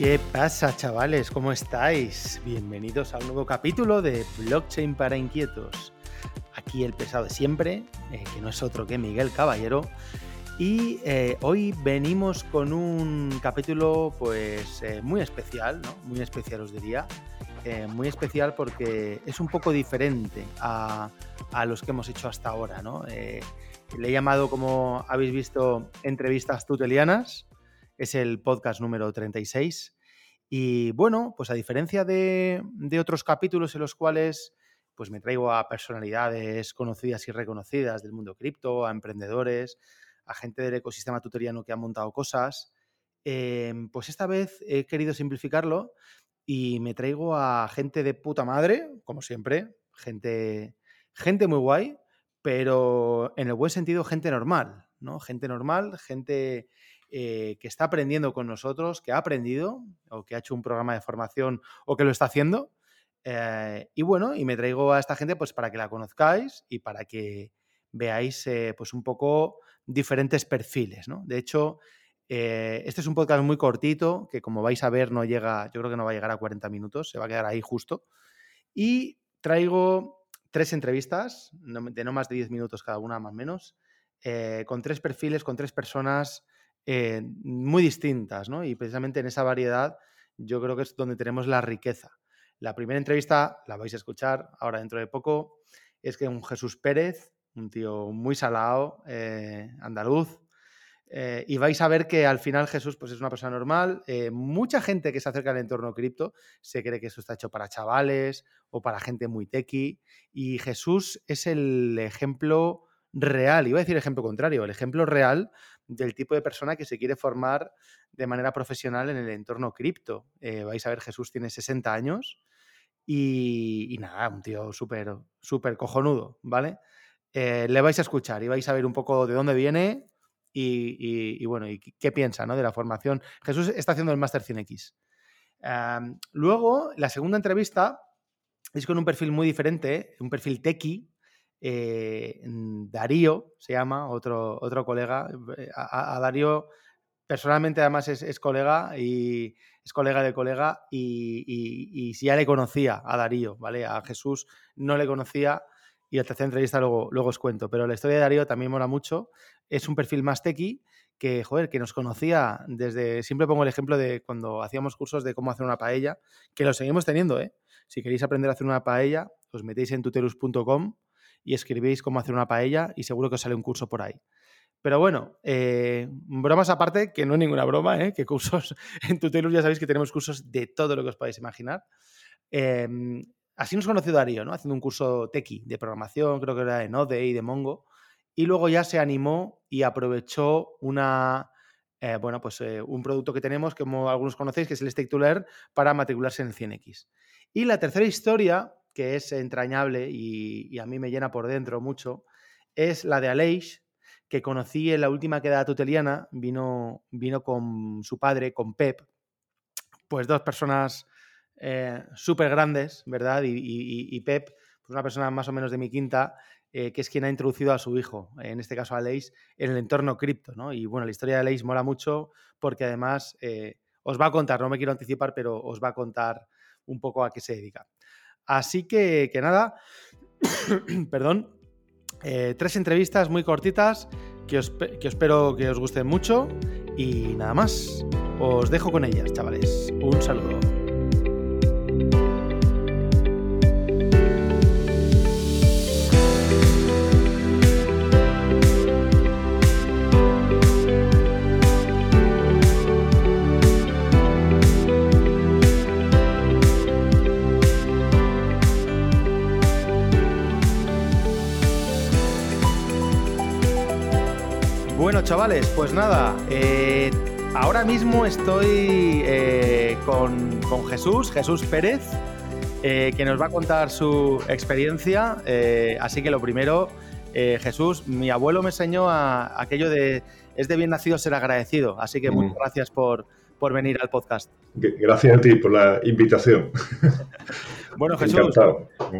¿Qué pasa, chavales? ¿Cómo estáis? Bienvenidos a un nuevo capítulo de Blockchain para Inquietos. Aquí el pesado de siempre, eh, que no es otro que Miguel Caballero. Y eh, hoy venimos con un capítulo pues eh, muy especial, ¿no? Muy especial os diría. muy especial porque es un poco diferente a, a, los que hemos hecho hasta ahora, ¿no? le he llamado, como habéis visto, entrevistas tutelianas es el podcast número 36. Y bueno, pues a diferencia de, otros capítulos en los cuales pues me traigo a personalidades conocidas y reconocidas del mundo cripto, a emprendedores, a gente del ecosistema tutoriano que ha montado cosas, em, pues esta vez he querido simplificarlo y me traigo a gente de puta madre, como siempre, gente, gente muy guay, pero en el buen sentido gente normal, ¿no? Gente normal, gente eh, que está aprendiendo con nosotros, que ha aprendido o que ha hecho un programa de formación o que lo está haciendo. Eh, y bueno, y me traigo a esta gente pues para que la conozcáis y para que veáis eh, pues un poco diferentes perfiles, ¿no? De hecho, este es un podcast muy cortito que como vais a ver no llega, yo creo que no va a llegar a 40 minutos, se va a quedar ahí justo. Y traigo tres entrevistas de no más de 10 minutos cada una, más o menos, con tres perfiles, con tres personas eh, muy distintas, ¿no? Y precisamente en esa variedad yo creo que es donde tenemos la riqueza. La primera entrevista, la vais a escuchar ahora dentro de poco, es que un Jesús Pérez, un tío muy salado, eh, andaluz, eh, y vais a ver que al final Jesús pues, es una persona normal. mucha gente que se acerca al entorno cripto se cree que eso está hecho para chavales o para gente muy tequi. Y Jesús es el ejemplo real, iba a decir ejemplo contrario, el ejemplo real del tipo de persona que se quiere formar de manera profesional en el entorno cripto. Eh, vais a ver, Jesús tiene 60 años y, nada, un tío súper, cojonudo, ¿vale? Eh, le vais a escuchar y vais a ver un poco de dónde viene y, bueno, y qué piensa ¿no? de la formación. Jesús está haciendo el Master 100X. luego, la segunda entrevista es con un perfil muy diferente, un perfil tequi, eh, Darío se llama, otro, otro colega. Eh, a, Darío personalmente además es, colega y es colega de colega y, si ya le conocía a Darío, ¿vale? A Jesús no le conocía y la tercera entrevista luego, luego os cuento. Pero la historia de Darío también mola mucho. Es un perfil más tequi que, joder, que nos conocía desde... Siempre pongo el ejemplo de cuando hacíamos cursos de cómo hacer una paella, que lo seguimos teniendo, ¿eh? Si queréis aprender a hacer una paella, os metéis en tutelus.com y escribís cómo hacer una paella y seguro que os sale un curso por ahí. Pero bueno, eh, bromas aparte, que no es ninguna broma, ¿eh? que cursos en Tutelus ya sabéis que tenemos cursos de todo lo que os podáis imaginar. Em, así nos conoció Darío, ¿no? Haciendo un curso tequi de programación, creo que era de Node y de Mongo. Y luego ya se animó y aprovechó una, eh, bueno, pues un producto que tenemos, como algunos conocéis, que es el Stake to Learn, para matricularse en el 100X. Y la tercera historia que es entrañable y, a mí me llena por dentro mucho, es la de Aleix, que conocí en la última quedada tuteliana, vino, vino con su padre, con Pep, pues dos personas eh, súper grandes, ¿verdad? Y, Pep, pues una persona más o menos de mi quinta, eh, que es quien ha introducido a su hijo, en este caso a Aleix, en el entorno cripto, ¿no? Y bueno, la historia de Aleix mola mucho porque además eh, os va a contar, no me quiero anticipar, pero os va a contar un poco a qué se dedica. Así que, que nada, perdón, eh, tres entrevistas muy cortitas que, que espero que os gusten mucho y nada más. Os dejo con ellas, chavales. Un saludo. Chavales, pues nada, eh, ahora mismo estoy eh, con, Jesús, Jesús Pérez, eh, que nos va a contar su experiencia. así que lo primero, Jesús, mi abuelo me enseñó a, aquello de es de bien nacido ser agradecido. Así que muchas gracias por, por venir al podcast. Gracias a ti por la invitación. Bueno, Jesús,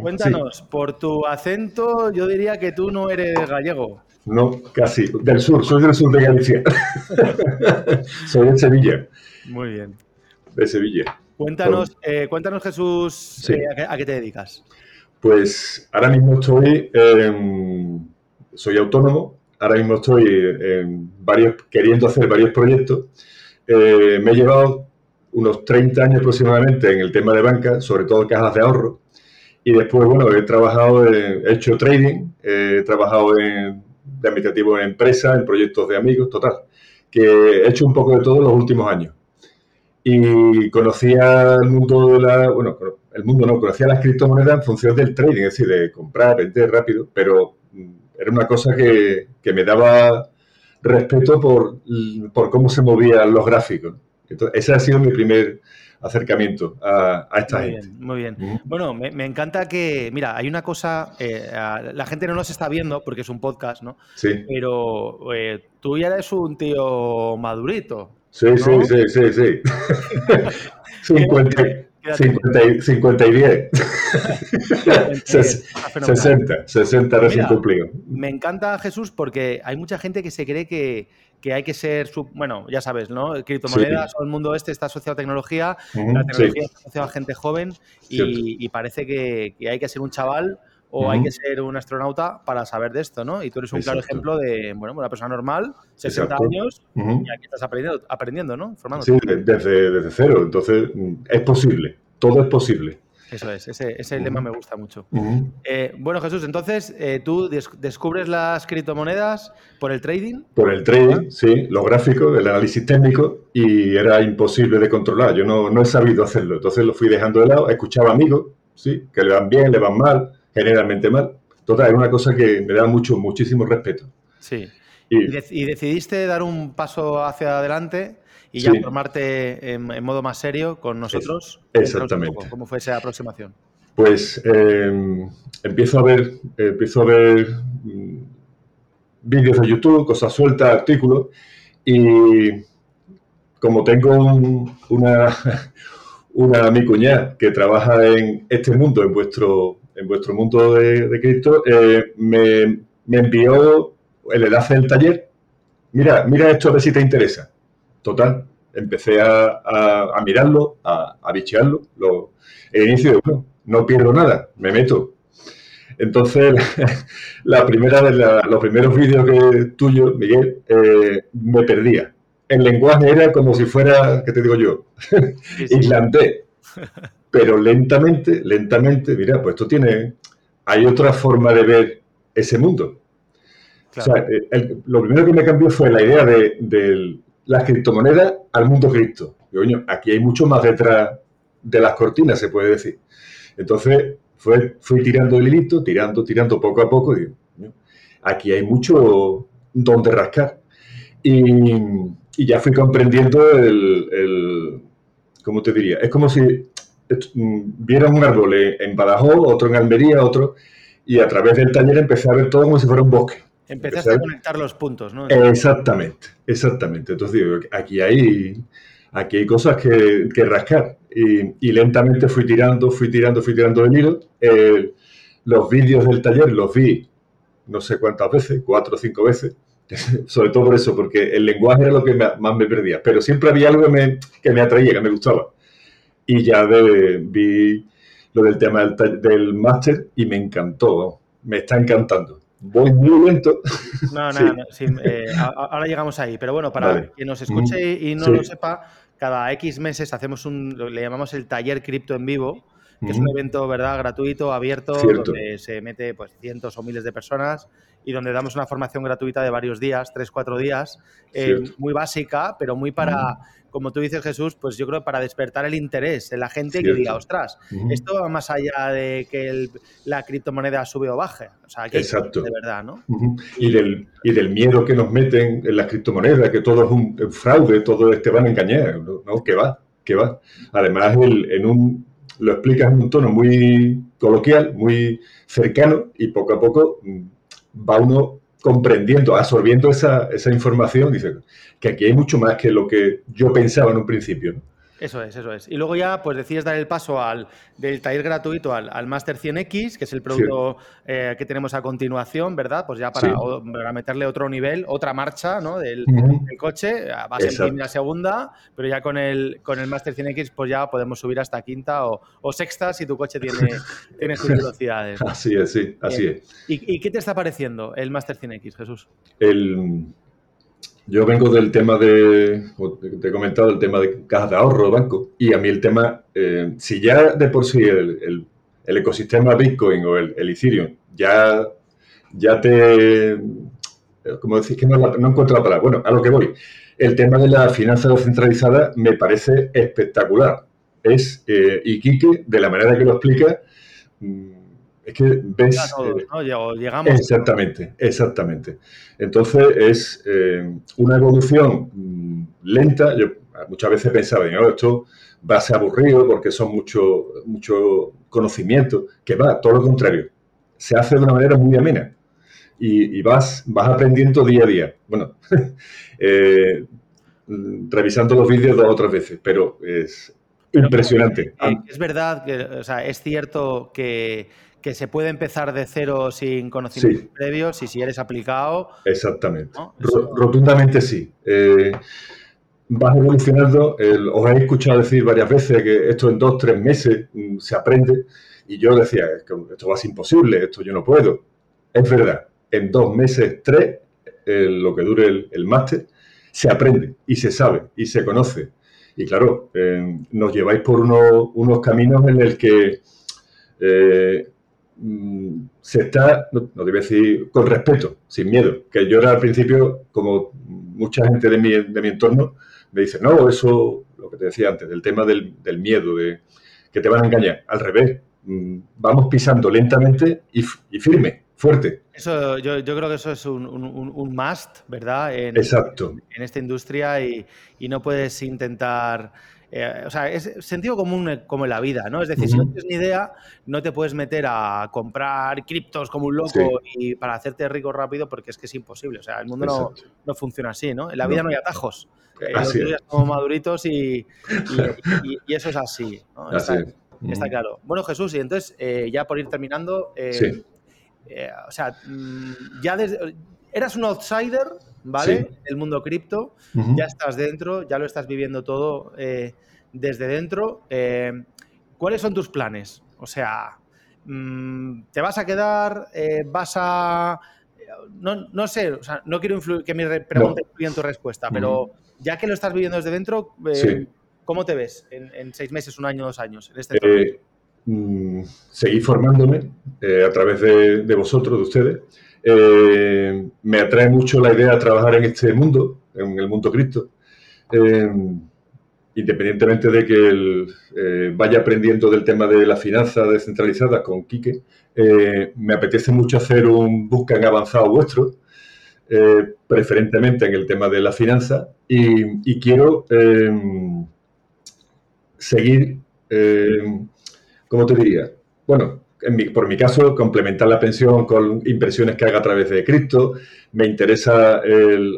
cuéntanos, por tu acento yo diría que tú no eres gallego. No, casi. Del sur, soy del sur de Galicia. soy de Sevilla. Muy bien. de Sevilla. Cuéntanos, eh, cuéntanos Jesús, eh, ¿a, qué, te dedicas? Pues ahora mismo estoy, soy autónomo, ahora mismo estoy en varios, queriendo hacer varios proyectos. me he llevado unos 30 años aproximadamente en el tema de banca, sobre todo cajas de ahorro. Y después, bueno, he trabajado, he hecho trading, he trabajado en, de administrativo en empresas, en proyectos de amigos, total, que he hecho un poco de todo en los últimos años. Y conocía el mundo de la, bueno, el mundo no, conocía las criptomonedas en función del trading, es decir, de comprar, vender rápido, pero mm, era una cosa que, que me daba respeto por, por cómo se movían los gráficos. Entonces, ese ha sido mi primer acercamiento a, esta muy gente. Bien, muy bien. Bueno, me, encanta que, mira, hay una cosa, eh, la gente no nos está viendo porque es un podcast, ¿no? Sí. Pero eh, tú ya eres un tío madurito. Sí, sí, sí, sí, sí. 50, 50, 50 y 10. 60, 60 recién cumplido. Me encanta Jesús porque hay mucha gente que se cree que, que hay que ser, bueno, ya sabes, ¿no? Criptomonedas o el mundo este está asociado a tecnología, la tecnología está asociada a gente joven y, parece que, hay que ser un chaval o hay que ser un astronauta para saber de esto, ¿no? Y tú eres un claro ejemplo de, bueno, una persona normal, 60 años, y aquí estás aprendiendo, aprendiendo ¿no? Sí, desde, desde cero. Entonces, es posible. Todo es posible. Eso es, ese, ese lema me gusta mucho. Eh, bueno, Jesús, entonces eh, tú descubres las criptomonedas por el trading. Por el trading, sí, los gráficos, el análisis técnico, y era imposible de controlar. Yo no, no he sabido hacerlo, entonces lo fui dejando de lado. Escuchaba amigos, sí, que le van bien, le van mal, generalmente mal. Total, es una cosa que me da mucho, muchísimo respeto. Sí. Y, y decidiste dar un paso hacia adelante y ya formarte en, modo más serio con nosotros. exactamente. ¿Cómo fue esa aproximación? Pues em, empiezo a ver, empiezo a ver mm, vídeos de YouTube, cosas sueltas, artículos, y como tengo una, una mi cuñada que trabaja en este mundo, en vuestro, en vuestro mundo de, de Cristo, eh, me, me envió el enlace del taller. Mira, mira esto a ver si te interesa. Total, empecé a, mirarlo, a, a bichearlo. Lo, el inicio, bueno, no pierdo nada, me meto. Entonces, la primera de los primeros vídeos que tuyo, Miguel, eh, me perdía. El lenguaje era como si fuera, ¿qué te digo yo? Islandés. Pero lentamente, lentamente, mira, pues esto tiene, hay otra forma de ver ese mundo. O sea, eh, lo primero que me cambió fue la idea de, del, las criptomonedas al mundo cripto. aquí hay mucho más detrás de las cortinas, se puede decir. Entonces, fue, fui tirando el hilito, tirando, tirando poco a poco, y aquí hay mucho donde rascar. Y, ya fui comprendiendo el, ¿cómo te diría? Es como si mm, vieras un árbol en Badajoz, otro en Almería, otro, y a través del taller empecé a ver todo como si fuera un bosque. Empezaste a conectar los puntos, ¿no? Exactamente, exactamente. Entonces digo, aquí hay, aquí hay cosas que, rascar. Y, lentamente fui tirando, fui tirando, fui tirando del hilo. los vídeos del taller los vi no sé cuántas veces, cuatro o cinco veces. Sobre todo por eso, porque el lenguaje era lo que más me perdía. Pero siempre había algo que me, que me atraía, que me gustaba. Y ya vi lo del tema del, del máster y me encantó. Me está encantando voy muy lento. No, no, no eh, ahora llegamos ahí. Pero bueno, para quien nos escuche y no lo sepa, cada X meses hacemos un, le llamamos el taller cripto en vivo, que es un evento, ¿verdad?, gratuito, abierto, donde se mete pues cientos o miles de personas y donde damos una formación gratuita de varios días, tres, cuatro días, eh, muy básica, pero muy para como tú dices, Jesús, pues yo creo para despertar el interés en la gente que diga, ostras, esto va más allá de que la criptomoneda sube o baje. O sea, que Exacto. de verdad, ¿no? y, del, y del miedo que nos meten en las criptomonedas, que todo es un fraude, todo te van a engañar. No, que va, que va. Además, en un, lo explicas en un tono muy coloquial, muy cercano, y poco a poco mm, va uno comprendiendo, absorbiendo esa, esa información, dice que aquí hay mucho más que lo que yo pensaba en un principio. Eso es, eso es. Y luego ya, pues decides dar el paso al del taller gratuito al, Master 100X, que es el producto eh, que tenemos a continuación, ¿verdad? Pues ya para, meterle otro nivel, otra marcha, ¿no? Del, coche. Vas en primera, segunda, pero ya con el, con el Master 100X, pues ya podemos subir hasta quinta o, sexta si tu coche tiene, tiene sus velocidades. Así es, sí, así es. ¿Y, ¿Y, qué te está pareciendo el Master 100X, Jesús? El yo vengo del tema de, te he comentado, el tema de cajas de ahorro, banco, y a mí el tema, eh, si ya de por sí el, ecosistema Bitcoin o el, Ethereum ya, ya te, como decís que no, no, encuentro la palabra, bueno, a lo que voy, el tema de la finanza descentralizada me parece espectacular. Es, eh, y Quique, de la manera que lo explica, mm, es que ves... Eh, llegamos. Exactamente, exactamente. Entonces es eh, una evolución mm, lenta. Yo muchas veces pensaba, no, esto va a ser aburrido porque son mucho, mucho conocimiento, que va, todo lo contrario. Se hace de una manera muy amena y, vas, vas aprendiendo día a día. Bueno, eh, revisando los vídeos dos o tres veces, pero es impresionante. es verdad que, o sea, es cierto que que se puede empezar de cero sin conocimientos previos y si eres aplicado. Exactamente. Rotundamente sí. Eh, vas evolucionando. os he escuchado decir varias veces que esto en dos, tres meses mm, se aprende. Y yo decía, esto va a ser imposible, esto yo no puedo. Es verdad, en dos meses, tres, lo que dure el, máster, se aprende y se sabe y se conoce. Y claro, eh, nos lleváis por unos, caminos en el que eh, se está, no, no, decir con respeto, sin miedo, que yo era al principio, como mucha gente de mi, de mi entorno, me dice, no, eso, lo que te decía antes, del tema del, miedo, de que te van a engañar, al revés, mm, vamos pisando lentamente y, firme, fuerte. Eso, yo, yo, creo que eso es un, un, must, ¿verdad? En, Exacto. En, esta industria y, y no puedes intentar eh, o sea, es sentido común eh, como en la vida, ¿no? Es decir, si no tienes ni idea, no te puedes meter a comprar criptos como un loco y para hacerte rico rápido porque es que es imposible. O sea, el mundo no, funciona así, ¿no? En la vida no, hay atajos. Eh, los días somos maduritos y, y, eso es así, ¿no? está, claro. Bueno, Jesús, y entonces, ya por ir terminando, o sea, mm, ya desde, eras un outsider ¿vale? El mundo cripto, ya estás dentro, ya lo estás viviendo todo eh, desde dentro. Eh, ¿Cuáles son tus planes? O sea, mm, ¿te vas a quedar? Eh, ¿Vas a...? No, sé, o sea, no quiero influir, que mi pregunta influya en tu respuesta, pero ya que lo estás viviendo desde dentro, ¿cómo te ves en, seis meses, un año, dos años? En este mm, seguir formándome a través de, vosotros, de ustedes. Eh, me atrae mucho la idea de trabajar en este mundo, en el mundo cripto, eh, independientemente de que eh, vaya aprendiendo del tema de la finanza descentralizada con Quique, me apetece mucho hacer un bootcamp avanzado vuestro, preferentemente en el tema de la finanza, y, y quiero seguir, ¿cómo te diría? Bueno, por mi caso, complementar la pensión con impresiones que haga a través de cripto. Me interesa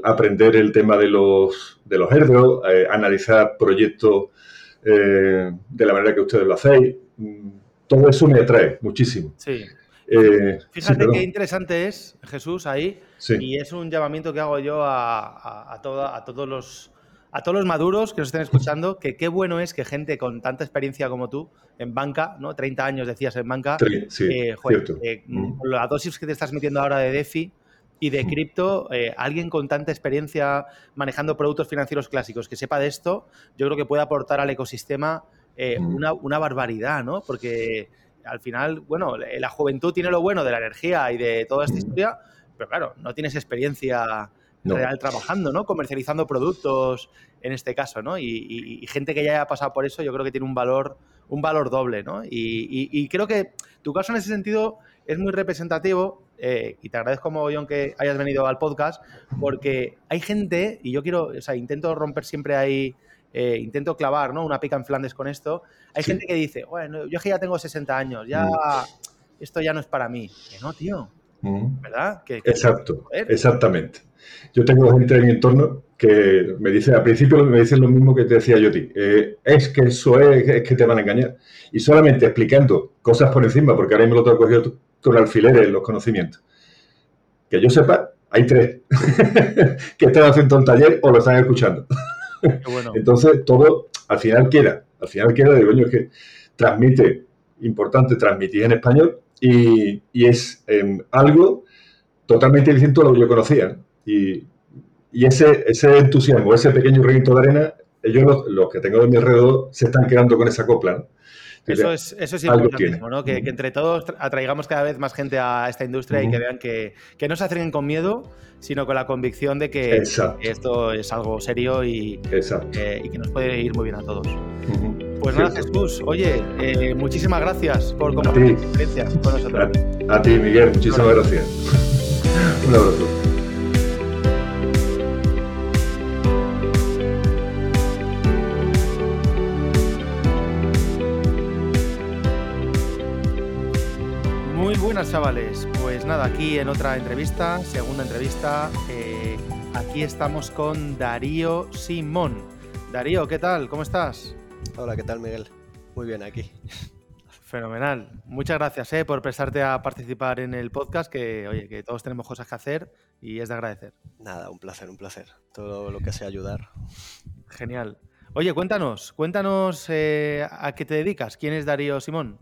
aprender el tema de los, de los airdrops, eh, analizar proyectos eh, de la manera que ustedes lo hacéis. Mm, todo eso me atrae muchísimo. Sí. Eh, Fíjate qué interesante es, Jesús, ahí. Y es un llamamiento que hago yo a, a todos los a todos los maduros que nos estén escuchando, que qué bueno es que gente con tanta experiencia como tú en banca, ¿no? 30 años decías en banca, sí, eh, eh, mm. la dosis que te estás metiendo ahora de DeFi y de cripto, eh, alguien con tanta experiencia manejando productos financieros clásicos que sepa de esto, yo creo que puede aportar al ecosistema una, una, barbaridad, ¿no? Porque al final, bueno, la juventud tiene lo bueno de la energía y de toda esta historia, pero claro, no tienes experiencia real trabajando, ¿no? Comercializando productos en este caso, ¿no? Y, gente que ya haya pasado por eso, yo creo que tiene un valor, un valor doble, ¿no? Y, creo que tu caso en ese sentido es muy representativo eh, y te agradezco, Mogollón, que hayas venido al podcast, porque hay gente, y yo quiero, o sea, intento romper siempre ahí, eh, intento clavar, ¿no? Una pica en Flandes con esto. Hay gente que dice, bueno, yo que ya tengo 60 años, ya, mm. esto ya no es para mí. Que no, tío. ¿Verdad? Exacto, exactamente. Yo tengo gente en mi entorno que me dice, al principio me dicen lo mismo que te decía yo a ti, eh, es que eso es, es, que te van a engañar. Y solamente explicando cosas por encima, porque ahora mismo lo tengo cogido con alfileres los conocimientos. Que yo sepa, hay tres que están haciendo un taller o lo están escuchando. Entonces, todo al final queda, al final queda de coño, es que transmite, importante transmitir en español y, es em, algo totalmente distinto a lo que yo conocía. Y, ese, ese entusiasmo, ese pequeño granito de arena, ellos, los, que tengo de mi alrededor, se están quedando con esa copla. Eso es, eso es importantísimo, ¿no? Que, entre todos atraigamos cada vez más gente a esta industria y que vean que, no se acerquen con miedo, sino con la convicción de que esto es algo serio y, eh, y, que nos puede ir muy bien a todos. Pues nada, Jesús, oye, eh, muchísimas gracias por compartir tu experiencia con nosotros. A, a ti, Miguel, muchísimas gracias. Un abrazo. buenas chavales, pues nada, aquí en otra entrevista, segunda entrevista, eh, aquí estamos con Darío Simón. Darío, ¿qué tal? ¿Cómo estás? Hola, ¿qué tal Miguel? Muy bien aquí. Fenomenal. Muchas gracias eh, por prestarte a participar en el podcast, que oye, que todos tenemos cosas que hacer y es de agradecer. Nada, un placer, un placer. Todo lo que sea ayudar. Genial. Oye, cuéntanos, cuéntanos eh, a qué te dedicas. ¿Quién es Darío Simón?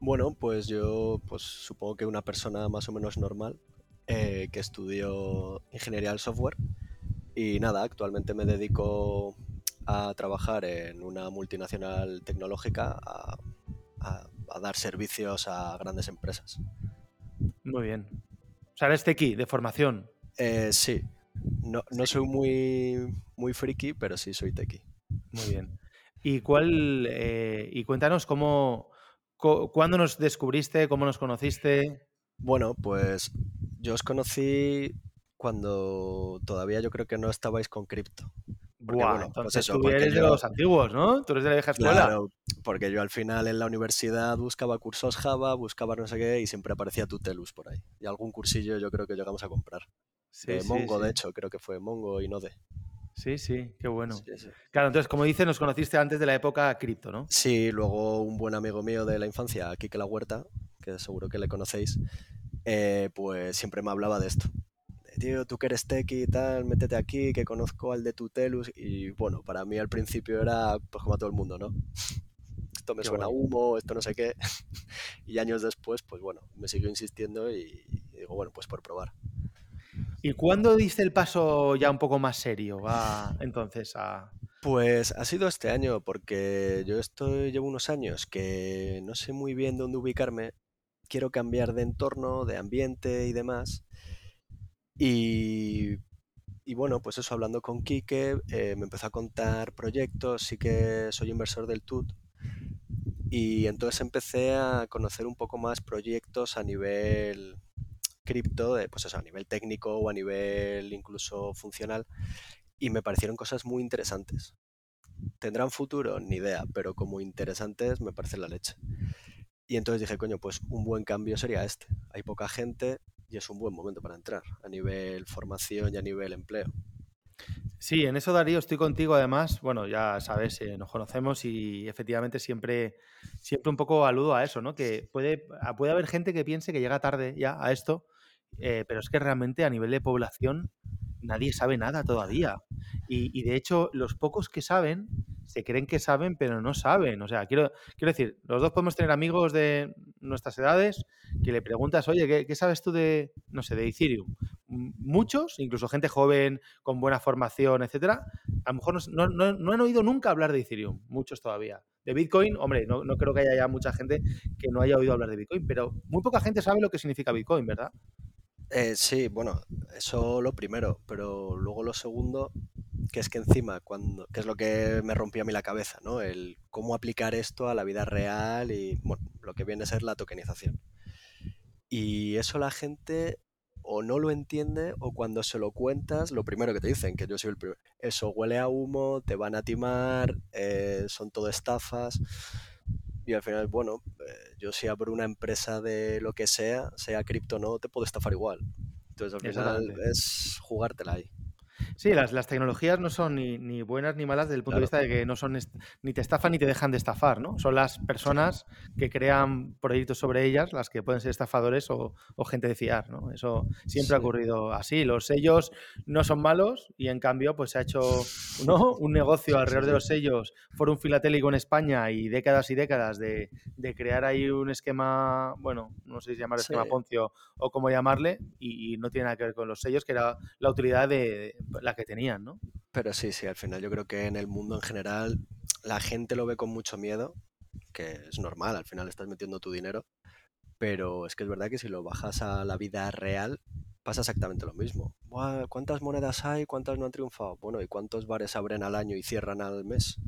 Bueno, pues yo pues supongo que una persona más o menos normal eh, que estudió ingeniería del software y nada, actualmente me dedico a trabajar en una multinacional tecnológica a, dar servicios a grandes empresas. Muy bien. O sea, eres tequi de formación. Eh, sí. No, soy muy, muy friki, pero sí soy tequi. Muy bien. ¿Y cuál? Eh, y cuéntanos cómo, ¿Cuándo nos descubriste? ¿Cómo nos conociste? Bueno, pues yo os conocí cuando todavía yo creo que no estabais con cripto. Bueno, pues eso, tú eres de los antiguos, ¿no? Tú eres de la vieja escuela. Claro, porque yo al final en la universidad buscaba cursos Java, buscaba no sé qué y siempre aparecía Tutelus por ahí. Y algún cursillo yo creo que llegamos a comprar. Sí, Mongo, de hecho, creo que fue Mongo y Node. Sí, sí, qué bueno. Claro, entonces, como dices, nos conociste antes de la época cripto, ¿no? Sí, luego un buen amigo mío de la infancia, Kike La Huerta, que seguro que le conocéis, eh, pues siempre me hablaba de esto. Tío, tú que eres tequi y tal, métete aquí, que conozco al de Tutelus. Y bueno, para mí al principio era pues como a todo el mundo, ¿no? Esto me suena humo, esto no sé qué. y años después, pues bueno, me siguió insistiendo y digo, bueno, pues por probar. ¿Y cuándo diste el paso ya un poco más serio? entonces a... Pues ha sido este año, porque yo estoy, llevo unos años que no sé muy bien dónde ubicarme. Quiero cambiar de entorno, de ambiente y demás. Y, bueno, pues eso, hablando con Quique, eh, me empezó a contar proyectos, sí que soy inversor del TUT. Y entonces empecé a conocer un poco más proyectos a nivel cripto, pues eso, a nivel técnico o a nivel incluso funcional, y me parecieron cosas muy interesantes. ¿Tendrán futuro? Ni idea, pero como interesantes me parece la leche. Y entonces dije, coño, pues un buen cambio sería este. Hay poca gente y es un buen momento para entrar a nivel formación y a nivel empleo. Sí, en eso Darío estoy contigo además, bueno, ya sabes, eh, nos conocemos y efectivamente siempre, siempre un poco aludo a eso, ¿no? Que puede, puede haber gente que piense que llega tarde ya a esto eh, pero es que realmente a nivel de población nadie sabe nada todavía. Y, de hecho, los pocos que saben se creen que saben, pero no saben. O sea, quiero, quiero decir, los dos podemos tener amigos de nuestras edades que le preguntas, oye, ¿qué, sabes tú de, no sé, de Ethereum? Muchos, incluso gente joven, con buena formación, etcétera, a lo mejor no, no, han oído nunca hablar de Ethereum, muchos todavía. De Bitcoin, hombre, no, no creo que haya ya mucha gente que no haya oído hablar de Bitcoin, pero muy poca gente sabe lo que significa Bitcoin, ¿verdad? Eh, sí, bueno, eso lo primero, pero luego lo segundo, que es que encima, cuando, que es lo que me rompió a mí la cabeza, ¿no? El cómo aplicar esto a la vida real y, bueno, lo que viene a ser la tokenización. Y eso la gente o no lo entiende o cuando se lo cuentas, lo primero que te dicen, que yo soy el primero, eso huele a humo, te van a timar, eh, son todo estafas. Y al final, bueno, eh, yo si abro una empresa de lo que sea, sea cripto o no, te puedo estafar igual. Entonces al final es jugártela ahí. Sí, las, las tecnologías no son ni, ni buenas ni malas desde el punto de vista de que no son ni te estafan ni te dejan de estafar, ¿no? Son las personas que crean proyectos sobre ellas las que pueden ser estafadores o, o gente de fiar, ¿no? Eso siempre ha ocurrido así. Los sellos no son malos y en cambio pues se ha hecho ¿no? un negocio alrededor de los sellos, un filatélico en España y décadas y décadas de, de crear ahí un esquema, bueno, no sé si llamar esquema Poncio o cómo llamarle, y, y, no tiene nada que ver con los sellos, que era la utilidad de, la que tenían, ¿no? Pero sí, sí, al final yo creo que en el mundo en general la gente lo ve con mucho miedo, que es normal, al final estás metiendo tu dinero, pero es que es verdad que si lo bajas a la vida real, pasa exactamente lo mismo. ¿Cuántas monedas hay? ¿Cuántas no han triunfado? Bueno, ¿y cuántos bares abren al año y cierran al mes?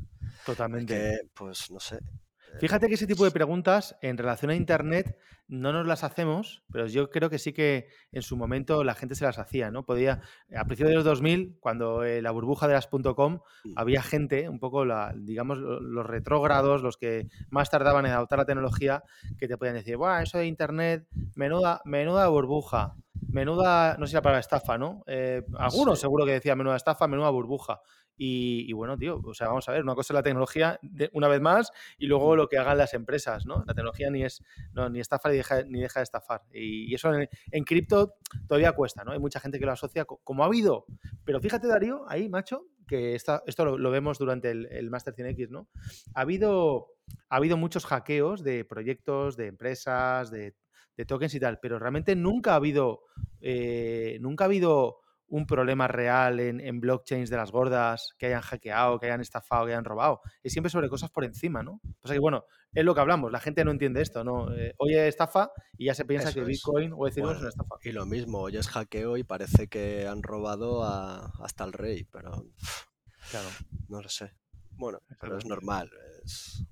Totalmente. pues no sé, Fíjate que ese tipo de preguntas en relación a Internet no nos las hacemos, pero yo creo que sí que en su momento la gente se las hacía, ¿no? Podía, a principios de los 2000, cuando eh, la burbuja de las .com, había gente, un poco, la, digamos, los retrógrados, los que más tardaban en adoptar la tecnología, que te podían decir, bueno, eso de Internet, menuda, menuda burbuja, menuda, no sé si la palabra estafa, ¿no? Eh, algunos seguro que decía menuda estafa, menuda burbuja. Y, bueno, tío, o sea, vamos a ver, una cosa es la tecnología, una vez más, y luego lo que hagan las empresas, ¿no? La tecnología ni es no, ni estafa ni deja, ni deja de estafar. Y, eso en, cripto todavía cuesta, ¿no? Hay mucha gente que lo asocia como ha habido. Pero fíjate, Darío, ahí, macho, que esto lo, vemos durante el, Master 100X, ¿no? Ha habido, ha habido muchos hackeos de proyectos, de empresas, de, tokens y tal, pero realmente nunca ha habido, eh, nunca ha habido un problema real en, blockchains de las gordas que hayan hackeado, que hayan estafado, que hayan robado. Es siempre sobre cosas por encima, ¿no? O sea que, bueno, es lo que hablamos. La gente no entiende esto, ¿no? Eh, oye estafa y ya se piensa que Bitcoin o Ethereum es una estafa. Y lo mismo, hoy es hackeo y parece que han robado hasta el rey, pero... Claro. No lo sé. Bueno, pero es normal. Es,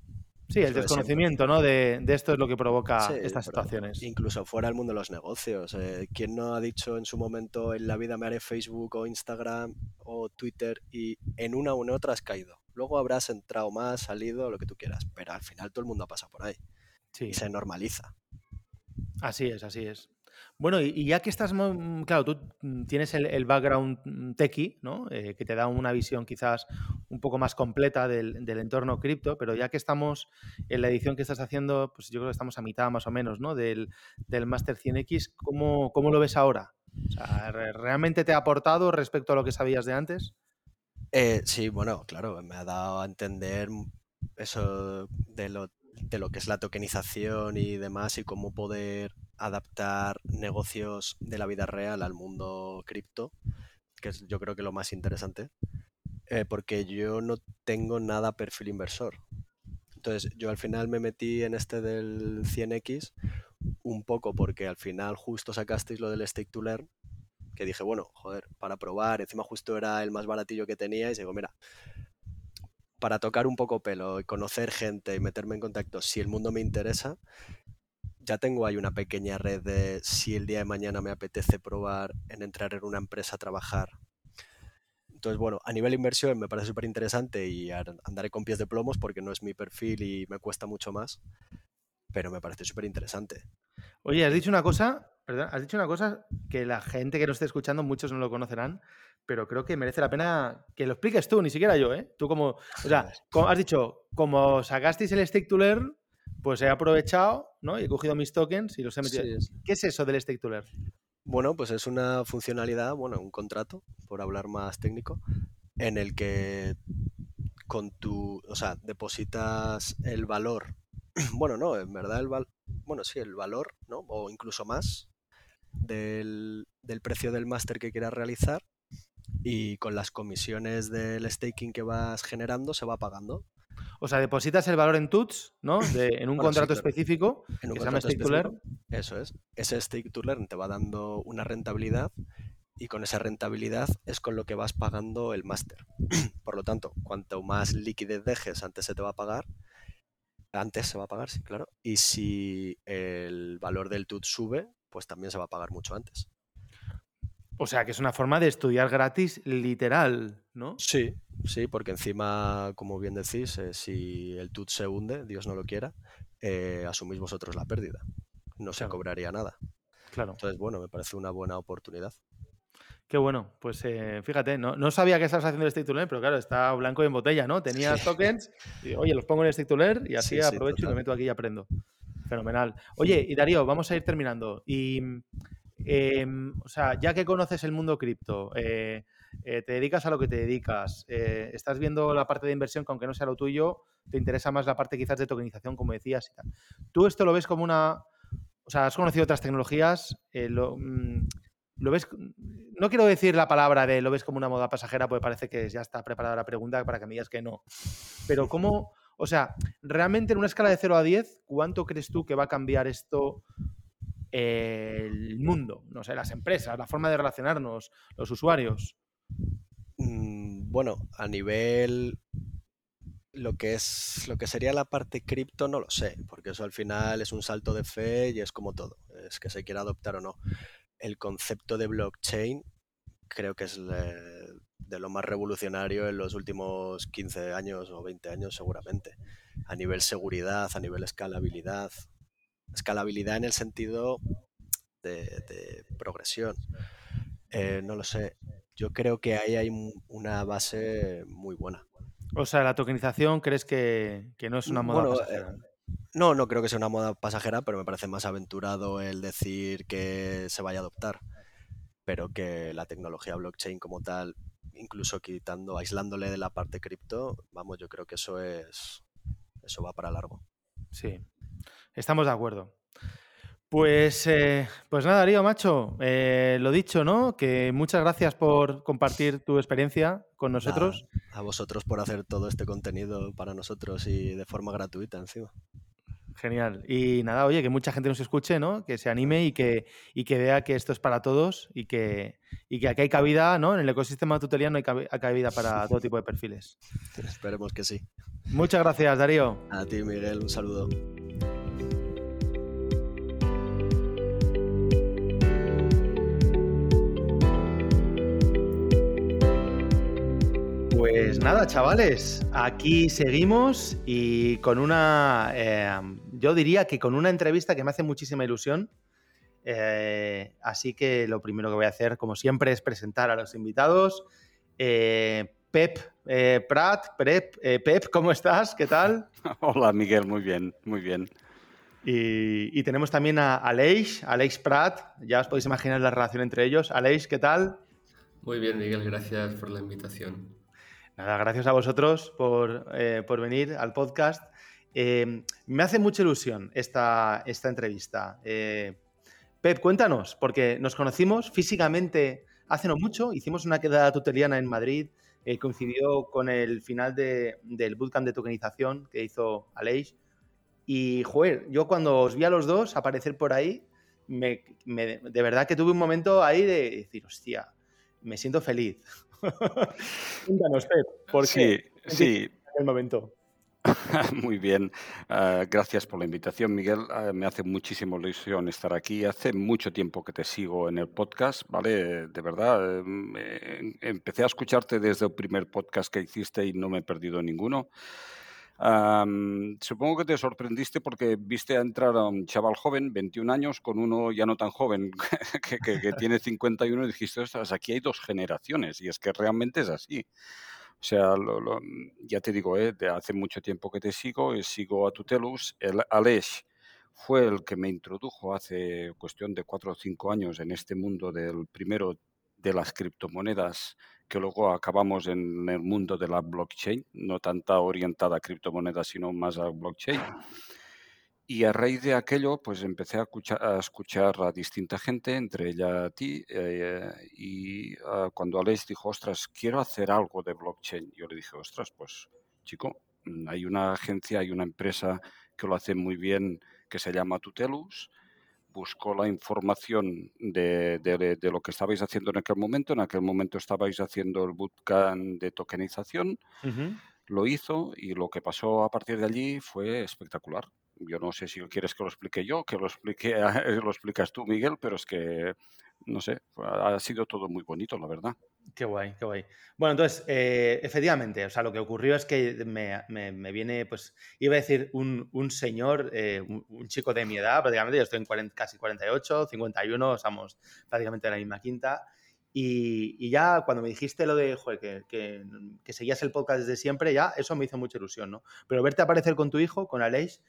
Sí, el desconocimiento, ¿no? De, esto es lo que provoca estas situaciones. Incluso fuera del mundo de los negocios. Eh, ¿Quién no ha dicho en su momento en la vida me haré Facebook o Instagram o Twitter y en una o en otra has caído? Luego habrás entrado más, salido, lo que tú quieras, pero al final todo el mundo ha pasado por ahí. Sí. Y se normaliza. Así es, así es. Bueno, y, ya que estás, mm, claro, tú mm, tienes el, background mm, techie, ¿no? Eh, que te da una visión quizás un poco más completa del, entorno cripto, pero ya que estamos en la edición que estás haciendo, pues yo creo que estamos a mitad más o menos, ¿no? Del, del Master 100X, ¿cómo, ¿cómo, lo ves ahora? O sea, ¿realmente te ha aportado respecto a lo que sabías de antes? Eh, sí, bueno, claro, me ha dado a entender eso de lo de lo que es la tokenización y demás y cómo poder adaptar negocios de la vida real al mundo cripto, que es yo creo que lo más interesante, eh, porque yo no tengo nada perfil inversor. Entonces yo al final me metí en este del 100X un poco porque al final justo sacasteis lo del stake to learn, que dije, bueno, joder, para probar, encima justo era el más baratillo que tenía y digo, mira, para tocar un poco pelo y conocer gente y meterme en contacto, si el mundo me interesa, ya tengo ahí una pequeña red de si el día de mañana me apetece probar en entrar en una empresa a trabajar. Entonces, bueno, a nivel inversión me parece súper interesante y andaré con pies de plomos porque no es mi perfil y me cuesta mucho más, pero me parece súper interesante. Oye, has dicho una cosa, perdón, has dicho una cosa que la gente que nos esté escuchando, muchos no lo conocerán, pero creo que merece la pena que lo expliques tú, ni siquiera yo, ¿eh? Tú como, o sea, como has dicho, como sacasteis el stake to learn, pues he aprovechado, ¿no? Y he cogido mis tokens y los he metido. ¿Qué es eso del stake to learn? Bueno, pues es una funcionalidad, bueno, un contrato, por hablar más técnico, en el que con tu, o sea, depositas el valor, bueno, no, en verdad el valor, bueno, sí, el valor, ¿no? O incluso más del, del precio del máster que quieras realizar y con las comisiones del staking que vas generando se va pagando. O sea, depositas el valor en TUTS, ¿no? en un contrato específico en un que se llama Stake to Learn. Eso es. Ese Stake to Learn te va dando una rentabilidad y con esa rentabilidad es con lo que vas pagando el máster. Por lo tanto, cuanto más liquidez dejes, antes se te va a pagar. Antes se va a pagar, sí, claro. Y si el valor del TUT sube, pues también se va a pagar mucho antes. O sea, que es una forma de estudiar gratis literal, ¿no? Sí, sí, porque encima, como bien decís, eh, si el TUT se hunde, Dios no lo quiera, eh, asumís vosotros la pérdida. No se cobraría nada. Claro. Entonces, bueno, me parece una buena oportunidad. Qué bueno, pues eh, fíjate, no, no, sabía que estabas haciendo el Stake pero claro, está blanco y en botella, ¿no? Tenías tokens y oye, los pongo en el Stake y así aprovecho y me meto aquí y aprendo. Fenomenal. Oye, y Darío, vamos a ir terminando. Y, em, o sea, ya que conoces el mundo cripto, eh, eh, te dedicas a lo que te dedicas, estás viendo la parte de inversión que aunque no sea lo tuyo, te interesa más la parte quizás de tokenización, como decías. ¿Tú esto lo ves como una... O sea, has conocido otras tecnologías, lo, mm, ¿Lo ves? No quiero decir la palabra de lo ves como una moda pasajera, porque parece que ya está preparada la pregunta para que me digas que no. Pero ¿cómo? O sea, realmente en una escala de 0 a 10, ¿cuánto crees tú que va a cambiar esto el mundo? No sé, las empresas, la forma de relacionarnos, los usuarios. Mm, bueno, a nivel lo que es lo que sería la parte cripto no lo sé, porque eso al final es un salto de fe y es como todo, es que se quiera adoptar o no el concepto de blockchain creo que es de lo más revolucionario en los últimos 15 años o 20 años seguramente. A nivel seguridad, a nivel escalabilidad. Escalabilidad en el sentido de, progresión. Eh, no lo sé. Yo creo que ahí hay una base muy buena. O sea, la tokenización crees que, no es una moda no, no creo que sea una moda pasajera, pero me parece más aventurado el decir que se vaya a adoptar. Pero que la tecnología blockchain como tal, incluso quitando, aislándole de la parte cripto, vamos, yo creo que eso es. Eso va para largo. Sí. Estamos de acuerdo. Pues, eh, pues nada, Darío, macho, eh, lo dicho, ¿no? Que muchas gracias por compartir tu experiencia con nosotros. a vosotros por hacer todo este contenido para nosotros y de forma gratuita encima. Genial. Y nada, oye, que mucha gente nos escuche, ¿no? Que se anime y que, y que vea que esto es para todos y que, y que aquí hay cabida, ¿no? En el ecosistema tuteliano hay cabida para todo tipo de perfiles. Esperemos que sí. Muchas gracias, Darío. A ti, Miguel, un saludo. Pues nada, chavales, aquí seguimos y con una, eh, yo diría que con una entrevista que me hace muchísima ilusión. Eh, así que lo primero que voy a hacer, como siempre, es presentar a los invitados. Eh, Pep Prat, Pep, Pep, ¿cómo estás? ¿Qué tal? Hola, Miguel, muy bien, muy bien. Y, tenemos también a Aleix, Aleix Prat, ya os podéis imaginar la relación entre ellos. Aleix, ¿qué tal? Muy bien, Miguel, gracias por la invitación. Gracias a vosotros por, eh, venir al podcast. Eh, me hace mucha ilusión esta, esta entrevista. Eh, Pep, cuéntanos, porque nos conocimos físicamente hace no mucho, hicimos una quedada tuteliana en Madrid, coincidió con el final del bootcamp de tokenización que hizo Aleix. Y, joder, yo cuando os vi a los dos aparecer por ahí, de verdad que tuve un momento ahí de decir, hostia, me siento feliz. Cuéntanos, Pep, ¿por qué? Sí, el momento. Muy bien, ah, gracias por la invitación, Miguel. Ah, me hace muchísima ilusión estar aquí. Hace mucho tiempo que te sigo en el podcast, ¿vale? De verdad, em, eh, empecé a escucharte desde el primer podcast que hiciste y no me he perdido ninguno supongo que te sorprendiste porque viste a entrar a un chaval joven, 21 años, con uno ya no tan joven que, tiene 51 y dijiste, ostras, aquí hay dos generaciones y es que realmente es así. O sea, ya te digo, ¿eh? hace mucho tiempo que te sigo y sigo a Tutelus. El fue el que me introdujo hace cuestión de cuatro o cinco años en este mundo del primero de las criptomonedas que luego acabamos en el mundo de la blockchain, no tanta orientada a criptomonedas, sino más a blockchain. Y a raíz de aquello, pues empecé a escuchar a, escuchar a distinta gente, entre ella a ti, eh, y ah, cuando Alex dijo, ostras, quiero hacer algo de blockchain, yo le dije, ostras, pues chico, hay una agencia, hay una empresa que lo hace muy bien, que se llama Tutelus, buscó la información de, de, lo que estabais haciendo en aquel momento. En aquel momento estabais haciendo el bootcamp de tokenización. Lo hizo y lo que pasó a partir de allí fue espectacular. Yo no sé si quieres que lo explique yo, que lo explique, lo explicas tú, Miguel, pero es que, no sé, ha sido todo muy bonito, la verdad. Qué guay, qué guay. Bueno, entonces, eh, efectivamente, o sea, lo que ocurrió es que me, viene, pues, iba a decir un, señor, eh, un, chico de mi edad, prácticamente, yo estoy en casi 48, 51, estamos prácticamente en la misma quinta, Y, ya cuando me dijiste lo de joder, que, que, seguías el podcast desde siempre, ya eso me hizo mucha ilusión, ¿no? Pero verte aparecer con tu hijo, con Aleix,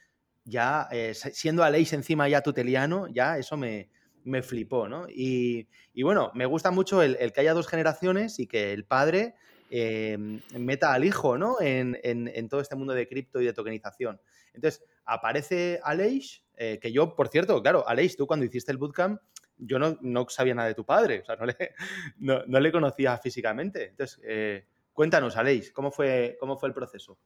ya eh, siendo Aleix encima ya tuteliano, ya eso me, me flipó, ¿no? Y, bueno, me gusta mucho el, que haya dos generaciones y que el padre em, meta al hijo, ¿no? En, todo este mundo de cripto y de tokenización. Entonces, aparece Aleix, eh, que yo, por cierto, claro, Aleix, tú cuando hiciste el bootcamp, yo no, no sabía nada de tu padre, o sea, no le, no, le conocía físicamente. Entonces, eh, cuéntanos, Aleix, ¿cómo fue, ¿cómo fue el proceso?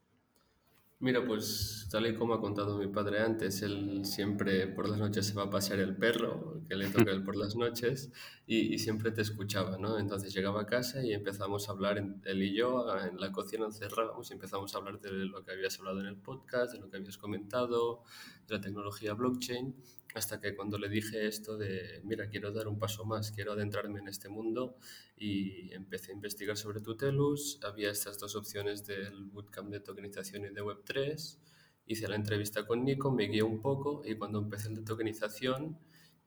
Mira, pues tal y como ha contado mi padre antes, él siempre por las noches se va a pasear el perro, que le toca él por las noches, y, siempre te escuchaba, ¿no? Entonces llegaba a casa y empezamos a hablar, él y yo, en la cocina encerrábamos y empezamos a hablar de lo que habías hablado en el podcast, de lo que habías comentado, de la tecnología blockchain, hasta que cuando le dije esto de, mira, quiero dar un paso más, quiero adentrarme en este mundo y empecé a investigar sobre Tutelus, había estas dos opciones del bootcamp de tokenización y de Web3, hice la entrevista con Nico, me guié un poco y cuando empecé el de tokenización,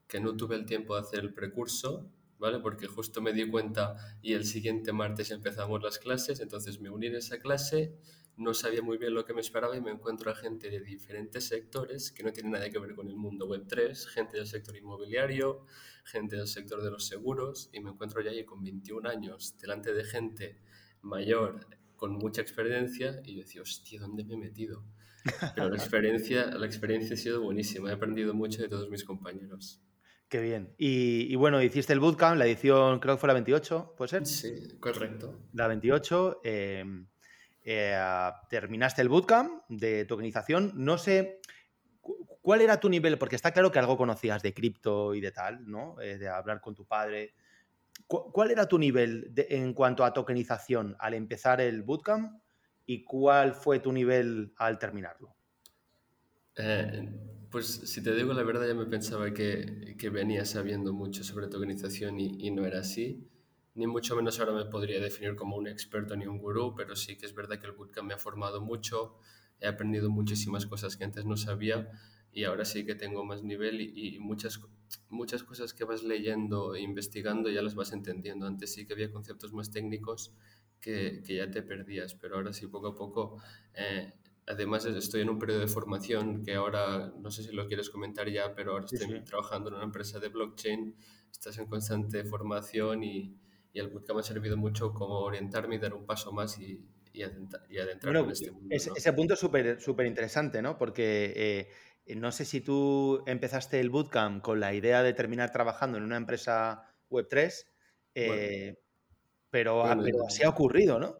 que no tuve el tiempo de hacer el precurso, ¿vale? Porque justo me di cuenta y el siguiente martes empezamos las clases, entonces me uní en esa clase no sabía muy bien lo que me esperaba y me encuentro a gente de diferentes sectores que no tienen nada que ver con el mundo web 3, gente del sector inmobiliario, gente del sector de los seguros y me encuentro ya ahí con 21 años delante de gente mayor con mucha experiencia y yo decía, hostia, ¿dónde me he metido? Pero la experiencia, la experiencia ha sido buenísima, he aprendido mucho de todos mis compañeros. Qué bien. Y, bueno, hiciste el bootcamp, la edición creo que fue la 28, ¿puede ser? Sí, correcto. La 28. Eh, eh, terminaste el bootcamp de tokenización. No sé cuál era tu nivel, porque está claro que algo conocías de cripto y de tal, ¿no? Eh, de hablar con tu padre. ¿Cuál era tu nivel en cuanto a tokenización al empezar el bootcamp y cuál fue tu nivel al terminarlo? Eh, pues si te digo la verdad, ya me pensaba que, venía sabiendo mucho sobre tokenización y no era así ni mucho menos ahora me podría definir como un experto ni un gurú, pero sí que es verdad que el bootcamp me ha formado mucho, he aprendido muchísimas cosas que antes no sabía y ahora sí que tengo más nivel y, muchas, muchas cosas que vas leyendo e investigando ya las vas entendiendo. Antes sí que había conceptos más técnicos que, que ya te perdías, pero ahora sí poco a poco... Eh, además estoy en un periodo de formación que ahora, no sé si lo quieres comentar ya, pero ahora estoy trabajando en una empresa de blockchain, estás en constante formación y, y el bootcamp ha servido mucho como orientarme y dar un paso más y, y, adentrarme en este mundo. Ese, punto es súper interesante, ¿no? Porque eh, no sé si tú empezaste el bootcamp con la idea de terminar trabajando en una empresa Web3, eh, pero, pero así ha ocurrido, ¿no?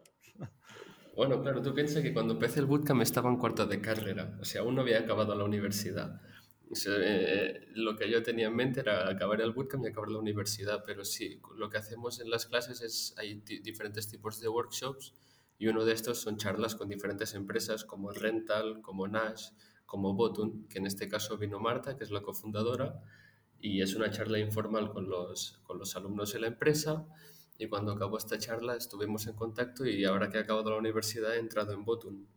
Bueno, claro, tú piensas que cuando empecé el bootcamp estaba en cuarto de carrera, o sea, aún no había acabado la universidad. Eh, lo que yo tenía en mente era acabar el bootcamp y acabar la universidad, pero sí, lo que hacemos en las clases es, hay diferentes tipos de workshops y uno de estos son charlas con diferentes empresas como Rental, como Nash, como Botun, que en este caso vino Marta, que es la cofundadora, y es una charla informal con los, con los alumnos de la empresa. Y cuando acabó esta charla estuvimos en contacto y ahora que he acabado la universidad he entrado en Botun.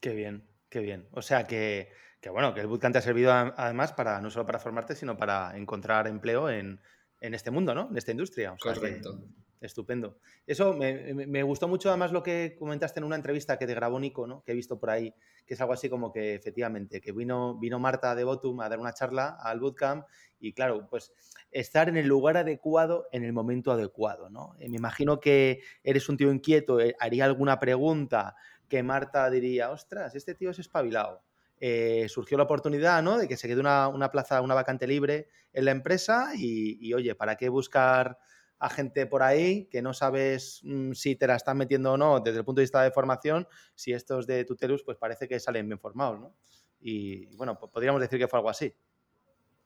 Qué bien, qué bien. O sea que que bueno, que el bootcamp te ha servido además para no solo para formarte, sino para encontrar empleo en, este mundo, ¿no? En esta industria. Correcto. estupendo. Eso me, gustó mucho además lo que comentaste en una entrevista que te grabó Nico, ¿no? Que he visto por ahí, que es algo así como que efectivamente, que vino, vino Marta de Botum a dar una charla al bootcamp y claro, pues estar en el lugar adecuado en el momento adecuado, ¿no? Eh, me imagino que eres un tío inquieto, eh, haría alguna pregunta que Marta diría, ostras, este tío es espabilado eh, surgió la oportunidad ¿no? de que se quede una, plaza, una vacante libre en la empresa y, oye, ¿para qué buscar a gente por ahí que no sabes mm, si te la están metiendo o no desde el punto de vista de formación? Si estos de Tutelus, pues parece que salen bien formados, ¿no? Y bueno, podríamos decir que fue algo así.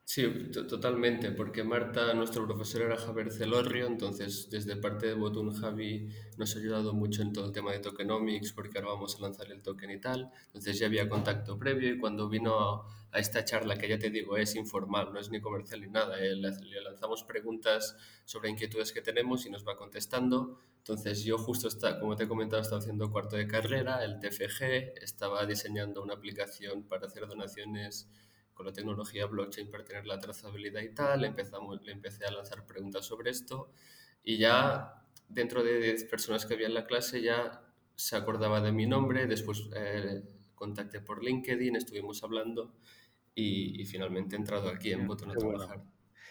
Sí, totalmente, porque Marta, nuestro profesor era Javier Celorrio, entonces desde parte de Botun Javi nos ha ayudado mucho en todo el tema de tokenomics, porque ahora vamos a lanzar el token y tal, entonces ya había contacto previo y cuando vino a esta charla, que ya te digo, es informal, no es ni comercial ni nada, eh, le lanzamos preguntas sobre inquietudes que tenemos y nos va contestando, entonces yo justo, está, como te he comentado, estaba haciendo cuarto de carrera, el TFG, estaba diseñando una aplicación para hacer donaciones con la tecnología blockchain para tener la trazabilidad y tal, empezamos, le empecé a lanzar preguntas sobre esto Y ya dentro de 10 personas que había en la clase ya se acordaba de mi nombre, después eh, contacté por LinkedIn, estuvimos hablando y, finalmente he entrado aquí en Botón a trabajar.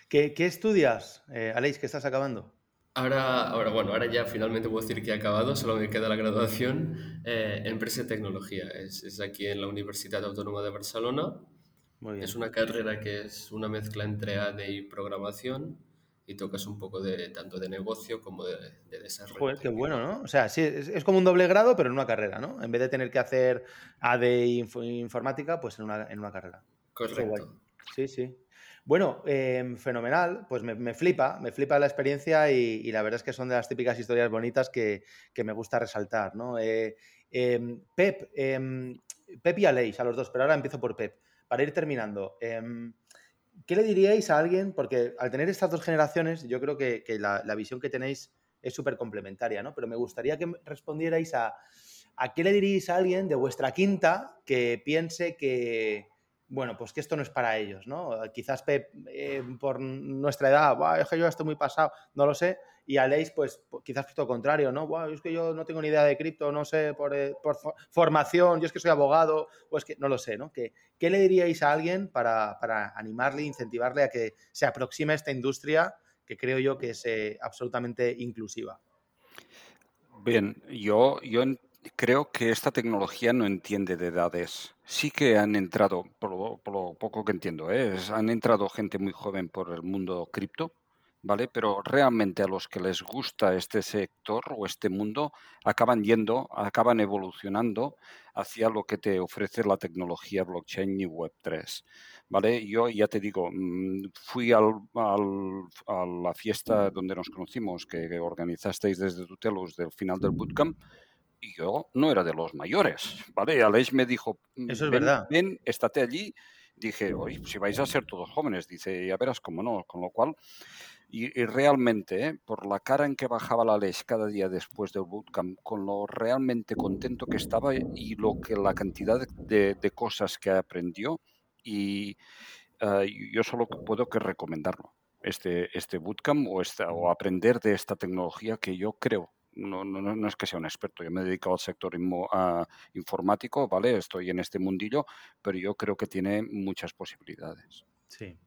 ¿Qué, estudias, eh, Aleix, que estás acabando? Ahora, ahora, bueno, ahora ya finalmente puedo decir que he acabado, solo me queda la graduación. Eh, empresa y tecnología, es, es, aquí en la Universidad Autónoma de Barcelona. Muy bien. Es una carrera que es una mezcla entre AD y programación y tocas un poco de tanto de negocio como de, desarrollo. Joder, qué bueno, ¿no? O sea, sí, es, como un doble grado, pero en una carrera, ¿no? En vez de tener que hacer AD y informática, pues en una, en una carrera. Correcto. Sí, sí. Bueno, em, fenomenal, pues me, flipa, me flipa la experiencia y, la verdad es que son de las típicas historias bonitas que, me gusta resaltar, ¿no? Eh, em, Pep, em, Pep y Aleix, a los dos, pero ahora empiezo por Pep. Para ir terminando, ¿qué le diríais a alguien? Porque al tener estas dos generaciones, yo creo que, la, visión que tenéis es súper complementaria, ¿no? Pero me gustaría que respondierais a, a qué le diríais a alguien de vuestra quinta que piense que, bueno, pues que esto no es para ellos, ¿no? Quizás Pep, eh, por nuestra edad, es que yo estoy muy pasado, no lo sé, y Aleix, pues quizás lo contrario, ¿no? es que yo no tengo ni idea de cripto, no sé, por, eh, formación, yo es que soy abogado, o es que no lo sé, ¿no? ¿Qué, le diríais a alguien para, animarle, incentivarle a que se aproxime a esta industria que creo yo que es eh, absolutamente inclusiva? Bien, yo, yo creo que esta tecnología no entiende de edades. Sí que han entrado, por lo, poco que entiendo, ¿eh? han entrado gente muy joven por el mundo cripto, ¿vale? Pero realmente a los que les gusta este sector o este mundo acaban yendo, acaban evolucionando hacia lo que te ofrece la tecnología blockchain y Web3, ¿vale? Yo ya te digo, mm, fui al, a la fiesta donde nos conocimos, que organizasteis desde Tutelus del final del bootcamp, y yo no era de los mayores, ¿vale? Aleix me dijo, mm, Eso es verdad. ven, estate allí. Dije, oye, si vais a ser todos jóvenes, dice, ya verás cómo no, con lo cual, y, realmente, ¿eh? por la cara en que bajaba la Aleix cada día después del bootcamp, con lo realmente contento que estaba y lo que la cantidad de, cosas que aprendió, y eh, yo solo puedo que recomendarlo, este, este bootcamp o, esta, o aprender de esta tecnología que yo creo no, no, no, es que sea un experto, yo me he dedicado al sector informático, ¿vale? Estoy en este mundillo, pero yo creo que tiene muchas posibilidades. Sí,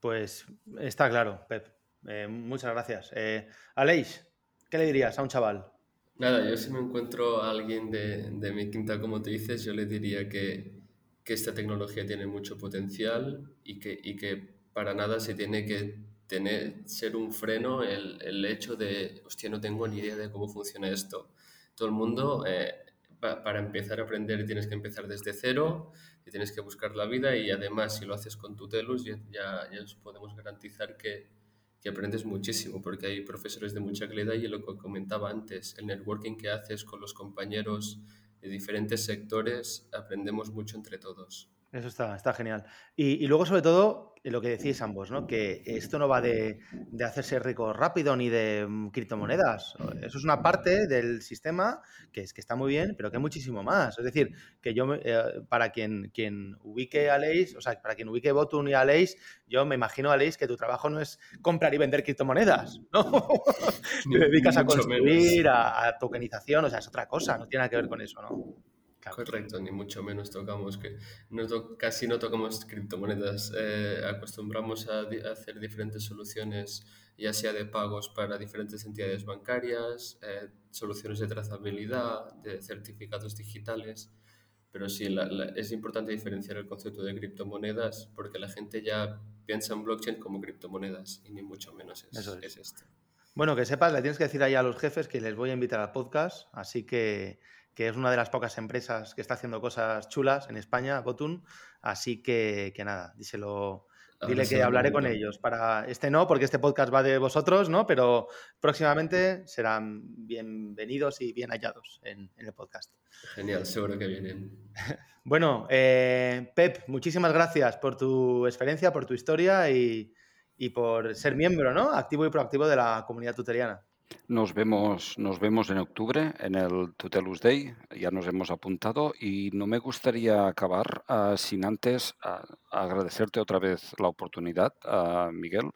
pues está claro, Pep. Eh, muchas gracias. Eh, Aleix, ¿qué le dirías a un chaval? Nada, yo si me encuentro a alguien de, de mi quinta, como te dices, yo le diría que, que esta tecnología tiene mucho potencial y que, y que para nada se tiene que tener, ser un freno el, el, hecho de, hostia, no tengo ni idea de cómo funciona esto. Todo el mundo, eh, para empezar a aprender, tienes que empezar desde cero, y tienes que buscar la vida y además, si lo haces con Tutelus, ya, ya, ya podemos garantizar que, que aprendes muchísimo, porque hay profesores de mucha calidad y lo que comentaba antes, el networking que haces con los compañeros de diferentes sectores, aprendemos mucho entre todos. Eso está, está genial. Y, y, luego, sobre todo, lo que decís ambos, ¿no? Que esto no va de, de, hacerse rico rápido ni de mm, criptomonedas. Eso es una parte del sistema que, es, que está muy bien, pero que hay muchísimo más. Es decir, que yo, eh, para quien, quien ubique a Leis, o sea, para quien ubique Botun y a Leis, yo me imagino a Leis que tu trabajo no es comprar y vender criptomonedas, ¿no? Te dedicas a construir, a, a tokenización, o sea, es otra cosa, no tiene nada que ver con eso, ¿no? Correcto, ni mucho menos tocamos que no casi no tocamos criptomonedas. Eh, acostumbramos a, hacer diferentes soluciones, ya sea de pagos para diferentes entidades bancarias, eh, soluciones de trazabilidad, de certificados digitales. Pero sí, es importante diferenciar el concepto de criptomonedas porque la gente ya piensa en blockchain como criptomonedas y ni mucho menos es, Eso es. esto. Bueno, que sepas, le tienes que decir ahí a los jefes que les voy a invitar al podcast, así que que es una de las pocas empresas que está haciendo cosas chulas en España, Botun. Así que, que nada, díselo, dile que hablaré con ellos. Para este no, porque este podcast va de vosotros, ¿no? Pero próximamente serán bienvenidos y bien hallados en, el podcast. Genial, seguro que vienen. bueno, eh, Pep, muchísimas gracias por tu experiencia, por tu historia y, y por ser miembro, ¿no? Activo y proactivo de la comunidad tuteriana. Nos vemos, nos vemos en octubre en el Tutelus Day, ya nos hemos apuntado y no me gustaría acabar uh, sin antes uh, agradecerte otra vez la oportunidad, uh, Miguel,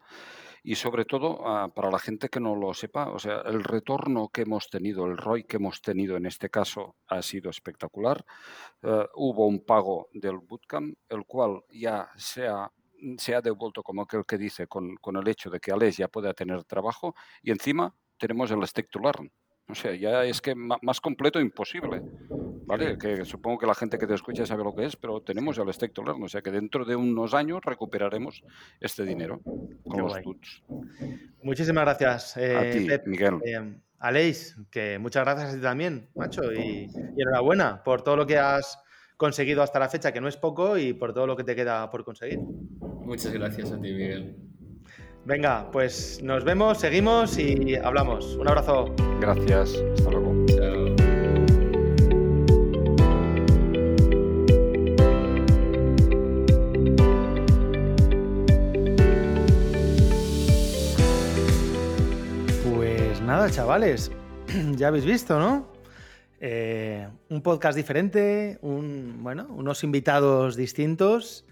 y sobre todo ah, para la gente que no lo sepa, o sea, el retorno que hemos tenido, el ROI que hemos tenido en este caso ha sido espectacular. Hubo un pago del bootcamp, el cual ya se ha, se ha devuelto como aquel que dice con, con el hecho de que Alex ya pueda tener trabajo y encima tenemos el stick to learn. O sea, ya es que más completo imposible. ¿Vale? Que supongo que la gente que te escucha sabe lo que es, pero tenemos el Stack to Learn. O sea que dentro de unos años recuperaremos este dinero con los tuts. Muchísimas gracias. a eh, Miguel. Eh, Aleix, que muchas gracias a ti también, macho. Y, y enhorabuena por todo lo que has conseguido hasta la fecha, que no es poco, y por todo lo que te queda por conseguir. Muchas gracias a ti, Miguel. Venga, pues nos vemos, seguimos y hablamos. Un abrazo. Gracias. Hasta luego. Chao. Pues nada, chavales, ya habéis visto, ¿no? Eh, un podcast diferente, un, bueno, unos invitados distintos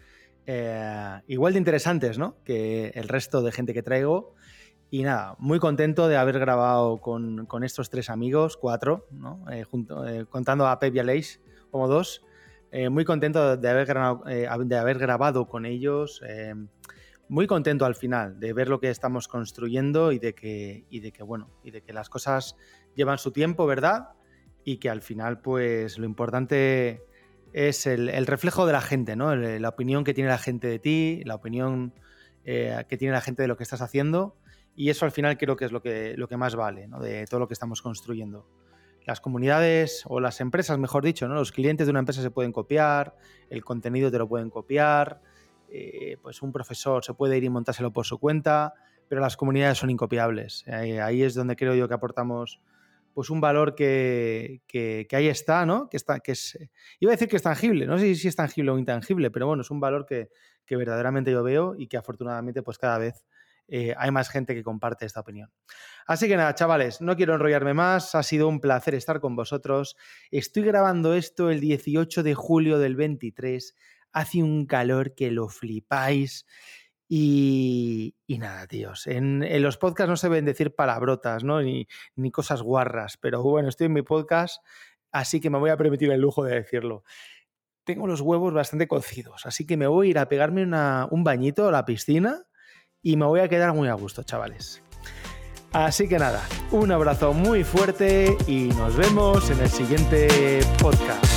eh, igual de interesantes, ¿no? Que el resto de gente que traigo. Y nada, muy contento de haber grabado con, estos tres amigos, cuatro, ¿no? Eh, junto, eh, contando a Pep y a Leish como dos. muy contento de haber, grabado, de haber grabado con ellos. muy contento al final de ver lo que estamos construyendo y de que, y de que, bueno, y de que las cosas llevan su tiempo, ¿verdad? Y que al final, pues lo importante es el, reflejo de la gente, ¿no? la opinión que tiene la gente de ti, la opinión eh, que tiene la gente de lo que estás haciendo. Y eso al final creo que es lo que, más vale. De todo lo que estamos construyendo. Las comunidades o las empresas, mejor dicho, ¿no? Los clientes de una empresa se pueden copiar, el contenido te lo pueden copiar, eh, pues un profesor se puede ir y montárselo por su cuenta, pero las comunidades son incopiables. ahí es donde creo yo que aportamos pues un valor que, ahí está, ¿no? Que está, que es, iba a decir que es tangible, no sé si es tangible o intangible, pero bueno, es un valor que, verdaderamente yo veo y que afortunadamente pues cada vez eh, hay más gente que comparte esta opinión. Así que nada, chavales, no quiero enrollarme más, ha sido un placer estar con vosotros. Estoy grabando esto el 18 de julio del 23, hace un calor que lo flipáis. Y, nada, tíos. En, los podcasts no se ven decir palabrotas, ¿no? Ni, ni, cosas guarras. Pero bueno, estoy en mi podcast, así que me voy a permitir el lujo de decirlo. Tengo los huevos bastante cocidos, así que me voy a ir a pegarme un bañito a la piscina y me voy a quedar muy a gusto, chavales. Así que nada, un abrazo muy fuerte y nos vemos en el siguiente podcast.